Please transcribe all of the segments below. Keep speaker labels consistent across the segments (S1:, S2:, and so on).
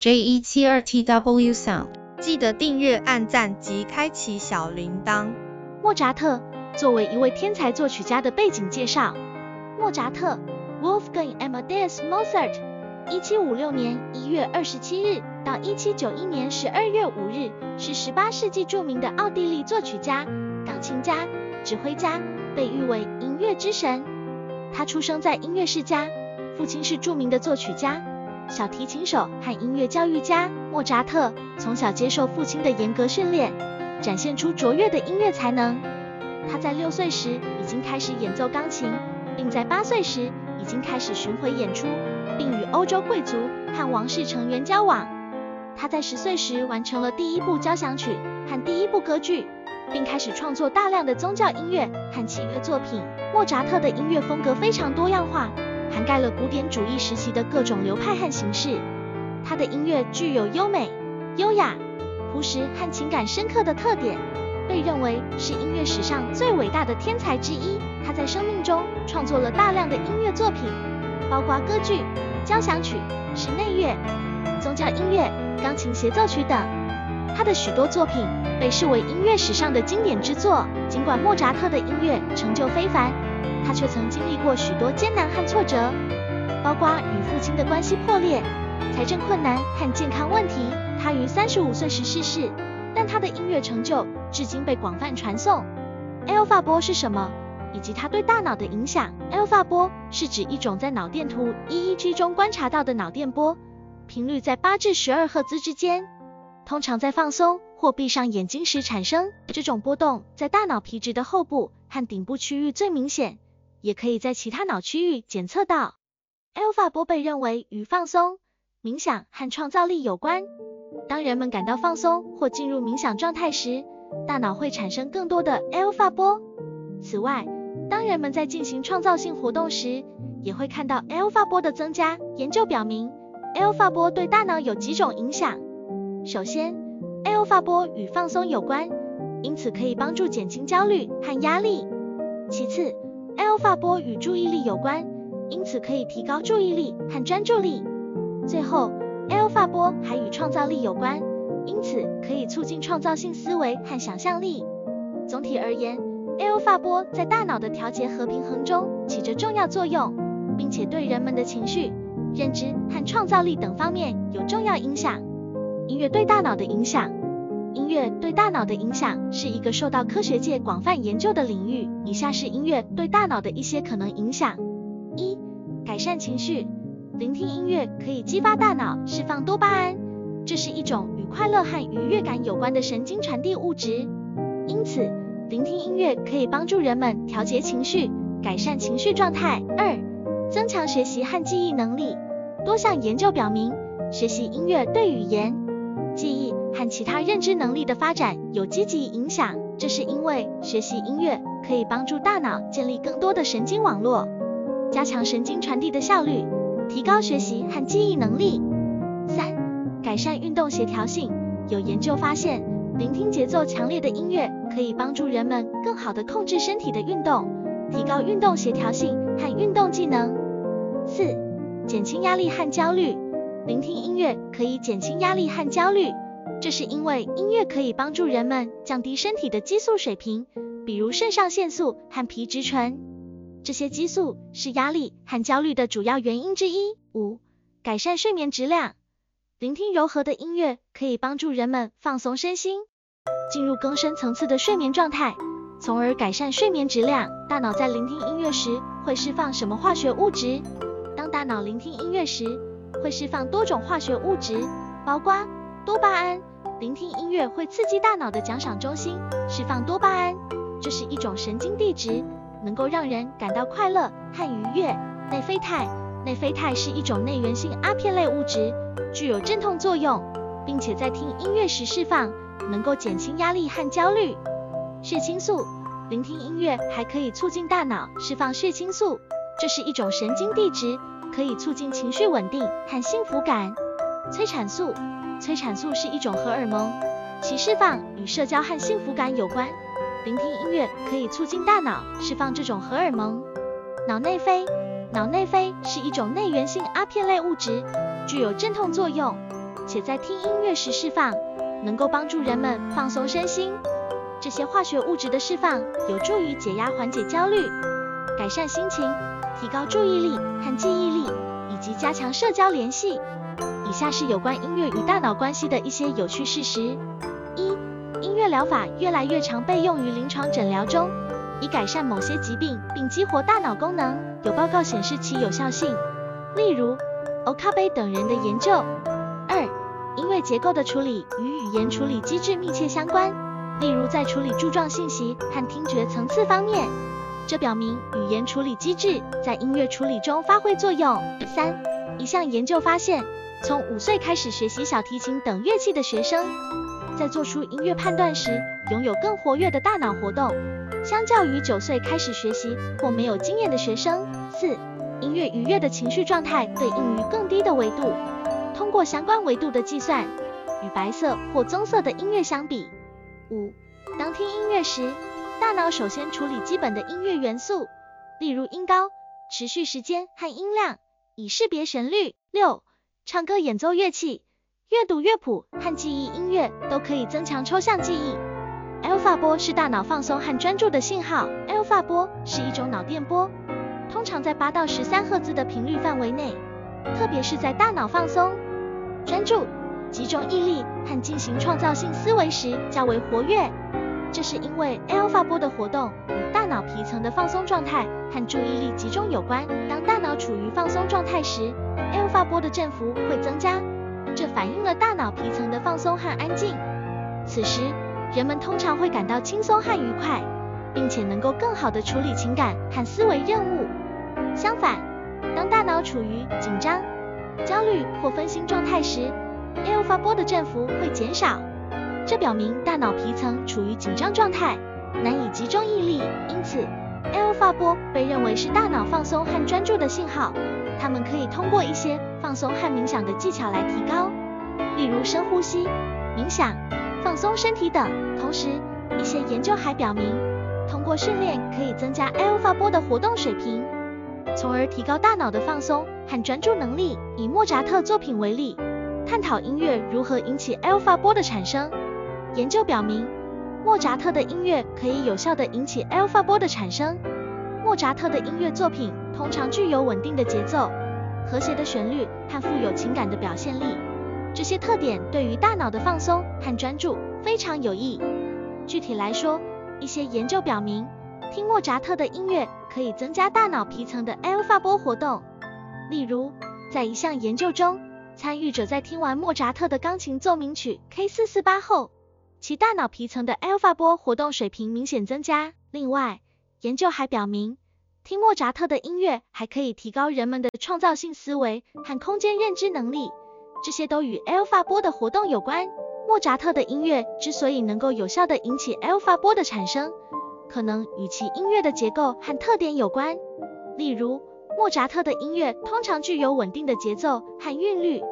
S1: J E 七二 T W Sound，
S2: 记得订阅、按赞及开启小铃铛。
S3: 莫扎特作为一位天才作曲家的背景介绍。莫扎特 Wolfgang Amadeus Mozart，一七五六年一月二十七日到一七九一年十二月五日，是十八世纪著名的奥地利作曲家、钢琴家、指挥家，被誉为音乐之神。他出生在音乐世家，父亲是著名的作曲家。小提琴手和音乐教育家莫扎特从小接受父亲的严格训练，展现出卓越的音乐才能。他在六岁时已经开始演奏钢琴，并在八岁时已经开始巡回演出，并与欧洲贵族和王室成员交往。他在十岁时完成了第一部交响曲和第一部歌剧，并开始创作大量的宗教音乐和器乐作品。莫扎特的音乐风格非常多样化。涵盖了古典主义时期的各种流派和形式，他的音乐具有优美、优雅、朴实和情感深刻的特点，被认为是音乐史上最伟大的天才之一。他在生命中创作了大量的音乐作品，包括歌剧、交响曲、室内乐、宗教音乐、钢琴协奏曲等。他的许多作品被视为音乐史上的经典之作。尽管莫扎特的音乐成就非凡。他却曾经历过许多艰难和挫折，包括与父亲的关系破裂、财政困难和健康问题。他于三十五岁时逝世，但他的音乐成就至今被广泛传颂。Alpha 波是什么？以及它对大脑的影响？Alpha 波是指一种在脑电图 EEG 中观察到的脑电波，频率在八至十二赫兹之间，通常在放松或闭上眼睛时产生。这种波动在大脑皮质的后部和顶部区域最明显。也可以在其他脑区域检测到。Alpha 波被认为与放松、冥想和创造力有关。当人们感到放松或进入冥想状态时，大脑会产生更多的 Alpha 波。此外，当人们在进行创造性活动时，也会看到 Alpha 波的增加。研究表明，Alpha 波对大脑有几种影响。首先，Alpha 波与放松有关，因此可以帮助减轻焦虑和压力。其次，Alpha 波与注意力有关，因此可以提高注意力和专注力。最后，Alpha 波还与创造力有关，因此可以促进创造性思维和想象力。总体而言，Alpha 波在大脑的调节和平衡中起着重要作用，并且对人们的情绪、认知和创造力等方面有重要影响。音乐对大脑的影响。音乐对大脑的影响是一个受到科学界广泛研究的领域。以下是音乐对大脑的一些可能影响：一、改善情绪。聆听音乐可以激发大脑释放多巴胺，这是一种与快乐和愉悦感有关的神经传递物质。因此，聆听音乐可以帮助人们调节情绪，改善情绪状态。二、增强学习和记忆能力。多项研究表明，学习音乐对语言、记忆。和其他认知能力的发展有积极影响，这是因为学习音乐可以帮助大脑建立更多的神经网络，加强神经传递的效率，提高学习和记忆能力。三、改善运动协调性。有研究发现，聆听节奏强烈的音乐可以帮助人们更好地控制身体的运动，提高运动协调性和运动技能。四、减轻压力和焦虑。聆听音乐可以减轻压力和焦虑。这是因为音乐可以帮助人们降低身体的激素水平，比如肾上腺素和皮质醇。这些激素是压力和焦虑的主要原因之一。五、改善睡眠质量。聆听柔和的音乐可以帮助人们放松身心，进入更深层次的睡眠状态，从而改善睡眠质量。大脑在聆听音乐时会释放什么化学物质？当大脑聆听音乐时，会释放多种化学物质，包括多巴胺。聆听音乐会刺激大脑的奖赏中心，释放多巴胺，这是一种神经递质，能够让人感到快乐和愉悦。内啡肽，内啡肽是一种内源性阿片类物质，具有镇痛作用，并且在听音乐时释放，能够减轻压力和焦虑。血清素，聆听音乐还可以促进大脑释放血清素，这是一种神经递质，可以促进情绪稳定和幸福感。催产素。催产素是一种荷尔蒙，其释放与社交和幸福感有关。聆听音乐可以促进大脑释放这种荷尔蒙。脑内啡，脑内啡是一种内源性阿片类物质，具有镇痛作用，且在听音乐时释放，能够帮助人们放松身心。这些化学物质的释放有助于解压、缓解焦虑、改善心情、提高注意力和记忆力，以及加强社交联系。以下是有关音乐与大脑关系的一些有趣事实：一、音乐疗法越来越常被用于临床诊疗中，以改善某些疾病并激活大脑功能。有报告显示其有效性，例如 Okae 等人的研究。二、音乐结构的处理与语言处理机制密切相关。例如在处理柱状信息和听觉层次方面，这表明语言处理机制在音乐处理中发挥作用。三，一项研究发现，从五岁开始学习小提琴等乐器的学生，在做出音乐判断时，拥有更活跃的大脑活动，相较于九岁开始学习或没有经验的学生。四，音乐愉悦的情绪状态对应于更低的维度，通过相关维度的计算，与白色或棕色的音乐相比。五，当听音乐时，大脑首先处理基本的音乐元素，例如音高、持续时间和音量，以识别旋律。六，唱歌、演奏乐器、阅读乐谱和记忆音乐都可以增强抽象记忆。alpha 波是大脑放松和专注的信号。alpha 波是一种脑电波，通常在八到十三赫兹的频率范围内，特别是在大脑放松、专注。集中毅力和进行创造性思维时较为活跃，这是因为 alpha 波的活动与大脑皮层的放松状态和注意力集中有关。当大脑处于放松状态时，alpha 波的振幅会增加，这反映了大脑皮层的放松和安静。此时，人们通常会感到轻松和愉快，并且能够更好地处理情感和思维任务。相反，当大脑处于紧张、焦虑或分心状态时，alpha 波的振幅会减少，这表明大脑皮层处于紧张状态，难以集中意力。因此，alpha 波被认为是大脑放松和专注的信号。它们可以通过一些放松和冥想的技巧来提高，例如深呼吸、冥想、放松身体等。同时，一些研究还表明，通过训练可以增加 alpha 波的活动水平，从而提高大脑的放松和专注能力。以莫扎特作品为例。探讨音乐如何引起 alpha 波的产生。研究表明，莫扎特的音乐可以有效地引起 alpha 波的产生。莫扎特的音乐作品通常具有稳定的节奏、和谐的旋律和富有情感的表现力，这些特点对于大脑的放松和专注非常有益。具体来说，一些研究表明，听莫扎特的音乐可以增加大脑皮层的 alpha 波活动。例如，在一项研究中，参与者在听完莫扎特的钢琴奏鸣曲 K 四四八后，其大脑皮层的 alpha 波活动水平明显增加。另外，研究还表明，听莫扎特的音乐还可以提高人们的创造性思维和空间认知能力，这些都与 alpha 波的活动有关。莫扎特的音乐之所以能够有效地引起 alpha 波的产生，可能与其音乐的结构和特点有关，例如。莫扎特的音乐通常具有稳定的节奏和韵律，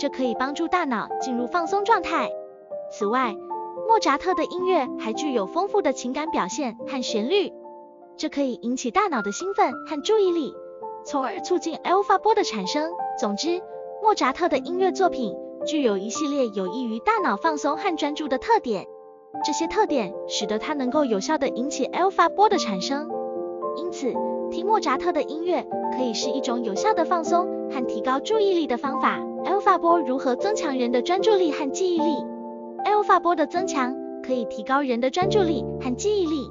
S3: 这可以帮助大脑进入放松状态。此外，莫扎特的音乐还具有丰富的情感表现和旋律，这可以引起大脑的兴奋和注意力，从而促进 alpha 波的产生。总之，莫扎特的音乐作品具有一系列有益于大脑放松和专注的特点，这些特点使得它能够有效地引起 alpha 波的产生。因此，听莫扎特的音乐可以是一种有效的放松和提高注意力的方法。alpha 波如何增强人的专注力和记忆力？alpha 波的增强可以提高人的专注力和记忆力。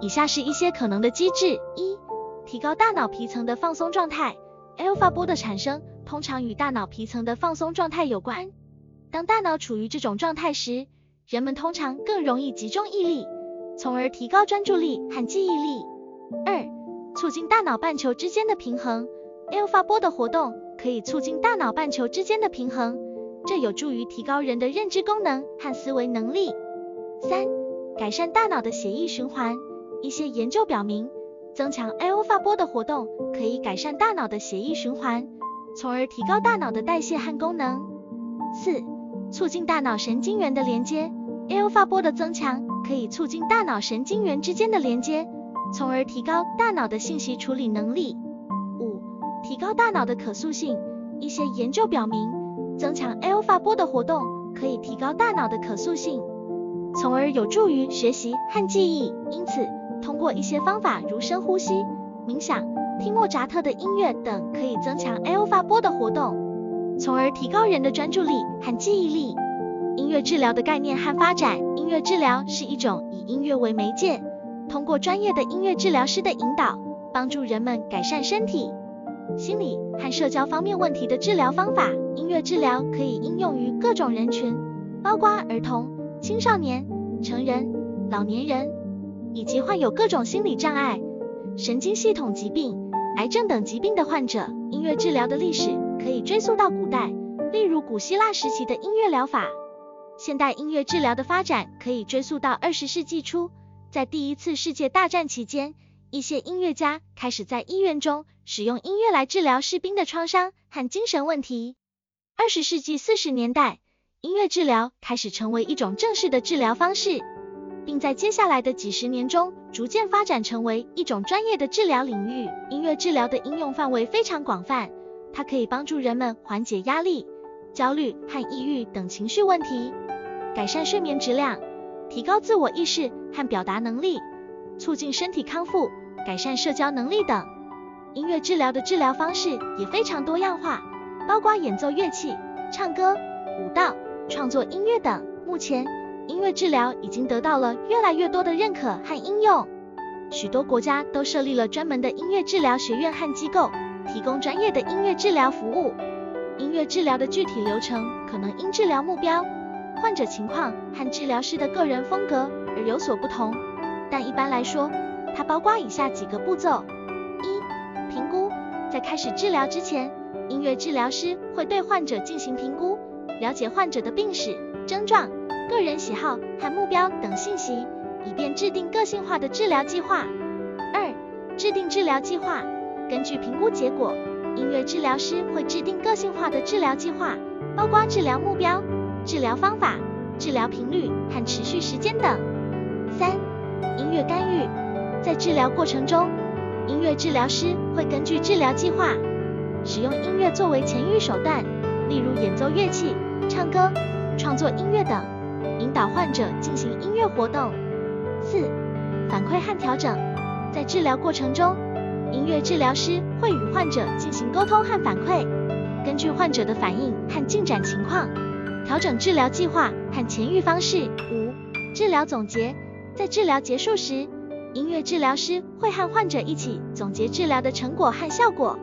S3: 以下是一些可能的机制：一、提高大脑皮层的放松状态。alpha 波的产生通常与大脑皮层的放松状态有关。当大脑处于这种状态时，人们通常更容易集中意力，从而提高专注力和记忆力。二、促进大脑半球之间的平衡。alpha 波的活动可以促进大脑半球之间的平衡，这有助于提高人的认知功能和思维能力。三、改善大脑的血液循环。一些研究表明，增强 alpha 波的活动可以改善大脑的血液循环，从而提高大脑的代谢和功能。四、促进大脑神经元的连接。alpha 波的增强可以促进大脑神经元之间的连接。从而提高大脑的信息处理能力。五、提高大脑的可塑性。一些研究表明，增强 alpha 波的活动，可以提高大脑的可塑性，从而有助于学习和记忆。因此，通过一些方法如深呼吸、冥想、听莫扎特的音乐等，可以增强 alpha 波的活动，从而提高人的专注力和记忆力。音乐治疗的概念和发展。音乐治疗是一种以音乐为媒介，通过专业的音乐治疗师的引导，帮助人们改善身体、心理和社交方面问题的治疗方法。音乐治疗可以应用于各种人群，包括儿童、青少年、成人、老年人，以及患有各种心理障碍、神经系统疾病、癌症等疾病的患者。音乐治疗的历史可以追溯到古代，例如古希腊时期的音乐疗法。现代音乐治疗的发展可以追溯到二十世纪初，在第一次世界大战期间，一些音乐家开始在医院中使用音乐来治疗士兵的创伤和精神问题。二十世纪四十年代，音乐治疗开始成为一种正式的治疗方式，并在接下来的几十年中逐渐发展成为一种专业的治疗领域。音乐治疗的应用范围非常广泛，它可以帮助人们缓解压力、焦虑和抑郁等情绪问题。改善睡眠质量，提高自我意识和表达能力，促进身体康复，改善社交能力等。音乐治疗的治疗方式也非常多样化，包括演奏乐器、唱歌、舞蹈、创作音乐等。目前，音乐治疗已经得到了越来越多的认可和应用，许多国家都设立了专门的音乐治疗学院和机构，提供专业的音乐治疗服务。音乐治疗的具体流程可能因治疗目标。患者情况和治疗师的个人风格而有所不同，但一般来说，它包括以下几个步骤：一、评估。在开始治疗之前，音乐治疗师会对患者进行评估，了解患者的病史、症状、个人喜好和目标等信息，以便制定个性化的治疗计划。二、制定治疗计划。根据评估结果，音乐治疗师会制定个性化的治疗计划，包括治疗目标。治疗方法、治疗频率和持续时间等。三、音乐干预，在治疗过程中，音乐治疗师会根据治疗计划，使用音乐作为前预手段，例如演奏乐器、唱歌、创作音乐等，引导患者进行音乐活动。四、反馈和调整，在治疗过程中，音乐治疗师会与患者进行沟通和反馈，根据患者的反应和进展情况。调整治疗计划和前愈方式。五、治疗总结，在治疗结束时，音乐治疗师会和患者一起总结治疗的成果和效果，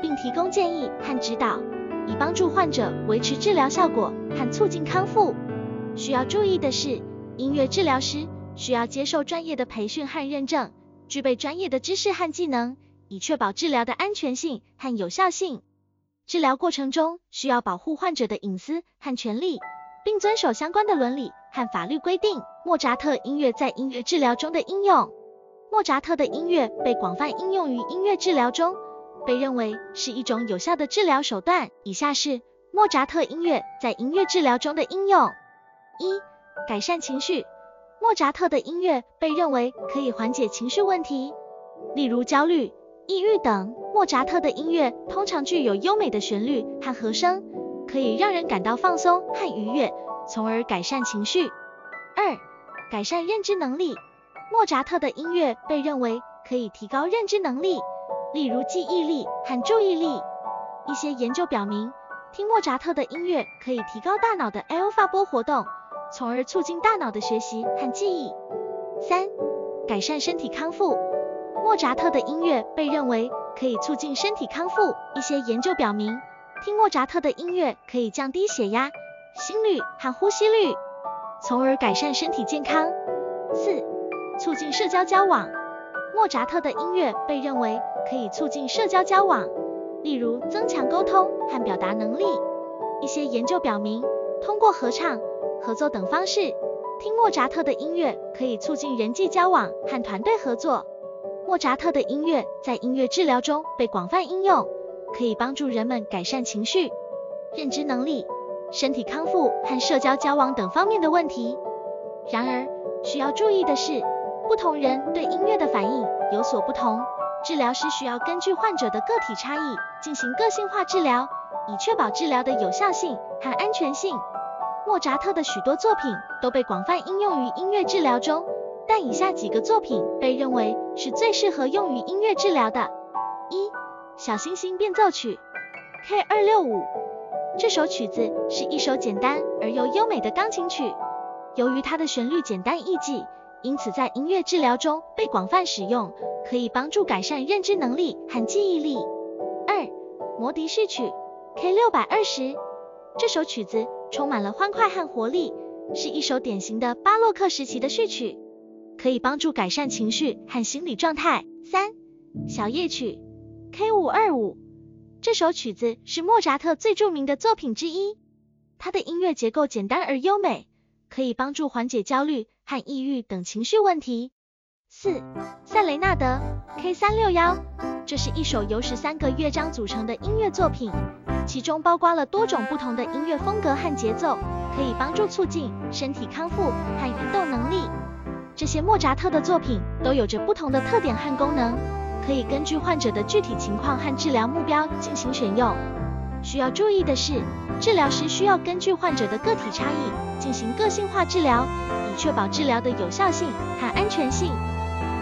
S3: 并提供建议和指导，以帮助患者维持治疗效果和促进康复。需要注意的是，音乐治疗师需要接受专业的培训和认证，具备专业的知识和技能，以确保治疗的安全性和有效性。治疗过程中需要保护患者的隐私和权利，并遵守相关的伦理和法律规定。莫扎特音乐在音乐治疗中的应用。莫扎特的音乐被广泛应用于音乐治疗中，被认为是一种有效的治疗手段。以下是莫扎特音乐在音乐治疗中的应用：一、改善情绪。莫扎特的音乐被认为可以缓解情绪问题，例如焦虑。抑郁等。莫扎特的音乐通常具有优美的旋律和和声，可以让人感到放松和愉悦，从而改善情绪。二、改善认知能力。莫扎特的音乐被认为可以提高认知能力，例如记忆力和注意力。一些研究表明，听莫扎特的音乐可以提高大脑的 alpha 波活动，从而促进大脑的学习和记忆。三、改善身体康复。莫扎特的音乐被认为可以促进身体康复。一些研究表明，听莫扎特的音乐可以降低血压、心率和呼吸率，从而改善身体健康。四、促进社交交往。莫扎特的音乐被认为可以促进社交交往，例如增强沟通和表达能力。一些研究表明，通过合唱、合作等方式，听莫扎特的音乐可以促进人际交往和团队合作。莫扎特的音乐在音乐治疗中被广泛应用，可以帮助人们改善情绪、认知能力、身体康复和社交交往等方面的问题。然而，需要注意的是，不同人对音乐的反应有所不同，治疗师需要根据患者的个体差异进行个性化治疗，以确保治疗的有效性和安全性。莫扎特的许多作品都被广泛应用于音乐治疗中，但以下几个作品被认为是最适合用于音乐治疗的：一、小星星变奏曲 K 二六五。这首曲子是一首简单而又优美的钢琴曲，由于它的旋律简单易记，因此在音乐治疗中被广泛使用，可以帮助改善认知能力和记忆力。二、摩笛序曲 K 六百二十。这首曲子充满了欢快和活力，是一首典型的巴洛克时期的序曲，可以帮助改善情绪和心理状态。三、小夜曲 K 五二五。这首曲子是莫扎特最著名的作品之一，它的音乐结构简单而优美，可以帮助缓解焦虑和抑郁等情绪问题。四、塞雷纳德 K 三六幺，这是一首由十三个乐章组成的音乐作品，其中包括了多种不同的音乐风格和节奏，可以帮助促进身体康复和运动能力。这些莫扎特的作品都有着不同的特点和功能。可以根据患者的具体情况和治疗目标进行选用。需要注意的是，治疗师需要根据患者的个体差异进行个性化治疗，以确保治疗的有效性和安全性。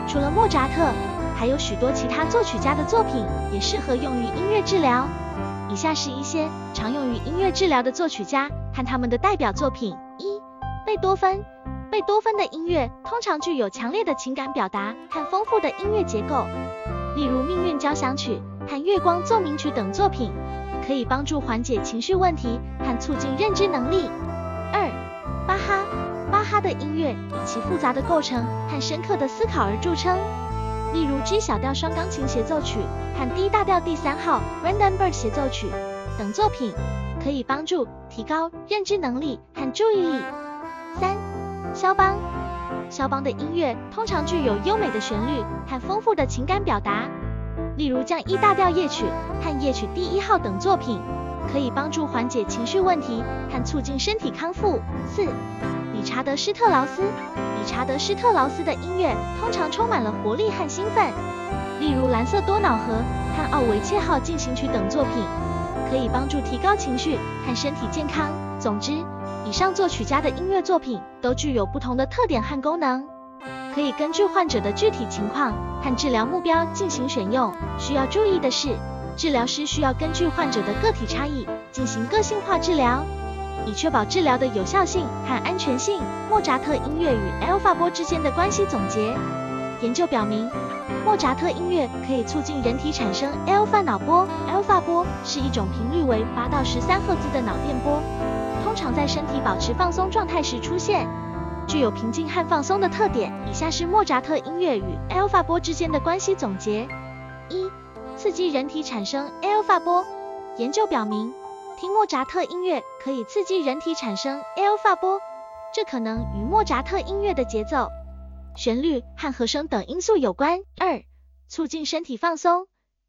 S3: 除了莫扎特，还有许多其他作曲家的作品也适合用于音乐治疗。以下是一些常用于音乐治疗的作曲家和他们的代表作品：一、贝多芬。贝多芬的音乐通常具有强烈的情感表达和丰富的音乐结构。例如《命运交响曲》和《月光奏鸣曲》等作品，可以帮助缓解情绪问题和促进认知能力。二、巴哈，巴哈的音乐以其复杂的构成和深刻的思考而著称。例如《G 小调双钢琴协奏曲》和《D 大调第三号 Brandenburg 协奏曲》等作品，可以帮助提高认知能力和注意力。三、肖邦。肖邦的音乐通常具有优美的旋律和丰富的情感表达，例如降 E 大调夜曲和夜曲第一号等作品，可以帮助缓解情绪问题和促进身体康复。四、理查德施特劳斯，理查德施特劳斯的音乐通常充满了活力和兴奋，例如蓝色多瑙河和奥维切号进行曲等作品，可以帮助提高情绪和身体健康。总之。以上作曲家的音乐作品都具有不同的特点和功能，可以根据患者的具体情况和治疗目标进行选用。需要注意的是，治疗师需要根据患者的个体差异进行个性化治疗，以确保治疗的有效性和安全性。莫扎特音乐与 alpha 波之间的关系总结：研究表明，莫扎特音乐可以促进人体产生 alpha 脑波。alpha 波是一种频率为八到十三赫兹的脑电波。常在身体保持放松状态时出现，具有平静和放松的特点。以下是莫扎特音乐与 alpha 波之间的关系总结：一、刺激人体产生 alpha 波。研究表明，听莫扎特音乐可以刺激人体产生 alpha 波，这可能与莫扎特音乐的节奏、旋律和和声等因素有关。二、促进身体放松。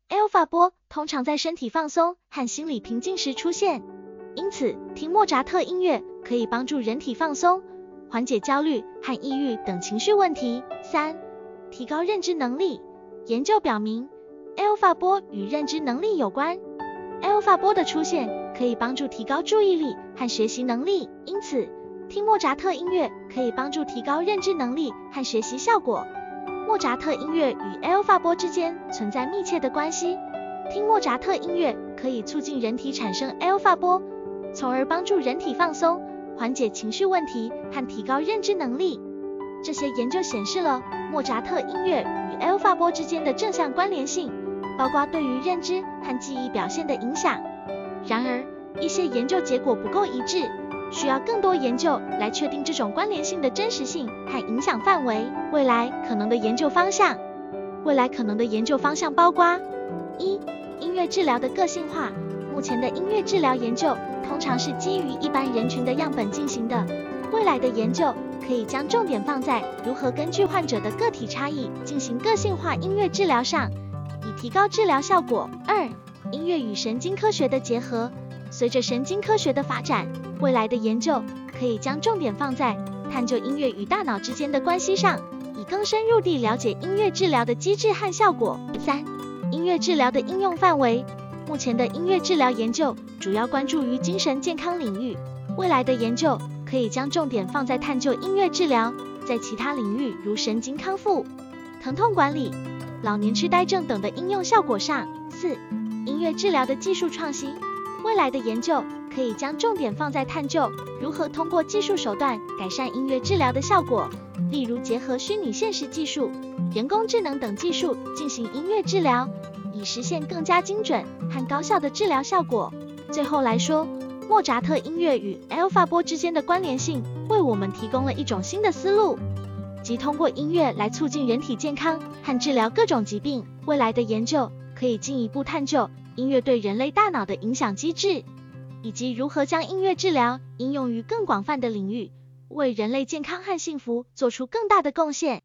S3: alpha 波通常在身体放松和心理平静时出现。因此，听莫扎特音乐可以帮助人体放松，缓解焦虑和抑郁等情绪问题。三、提高认知能力。研究表明，alpha 波与认知能力有关。alpha 波的出现可以帮助提高注意力和学习能力。因此，听莫扎特音乐可以帮助提高认知能力和学习效果。莫扎特音乐与 alpha 波之间存在密切的关系。听莫扎特音乐可以促进人体产生 alpha 波。从而帮助人体放松、缓解情绪问题和提高认知能力。这些研究显示了莫扎特音乐与 alpha 波之间的正向关联性，包括对于认知和记忆表现的影响。然而，一些研究结果不够一致，需要更多研究来确定这种关联性的真实性和影响范围。未来可能的研究方向，未来可能的研究方向包括：一、音乐治疗的个性化。目前的音乐治疗研究通常是基于一般人群的样本进行的，未来的研究可以将重点放在如何根据患者的个体差异进行个性化音乐治疗上，以提高治疗效果。二、音乐与神经科学的结合。随着神经科学的发展，未来的研究可以将重点放在探究音乐与大脑之间的关系上，以更深入地了解音乐治疗的机制和效果。三、音乐治疗的应用范围。目前的音乐治疗研究主要关注于精神健康领域，未来的研究可以将重点放在探究音乐治疗在其他领域，如神经康复、疼痛管理、老年痴呆症等的应用效果上。四、音乐治疗的技术创新，未来的研究可以将重点放在探究如何通过技术手段改善音乐治疗的效果，例如结合虚拟现实技术、人工智能等技术进行音乐治疗。以实现更加精准和高效的治疗效果。最后来说，莫扎特音乐与 alpha 波之间的关联性，为我们提供了一种新的思路，即通过音乐来促进人体健康和治疗各种疾病。未来的研究可以进一步探究音乐对人类大脑的影响机制，以及如何将音乐治疗应用于更广泛的领域，为人类健康和幸福做出更大的贡献。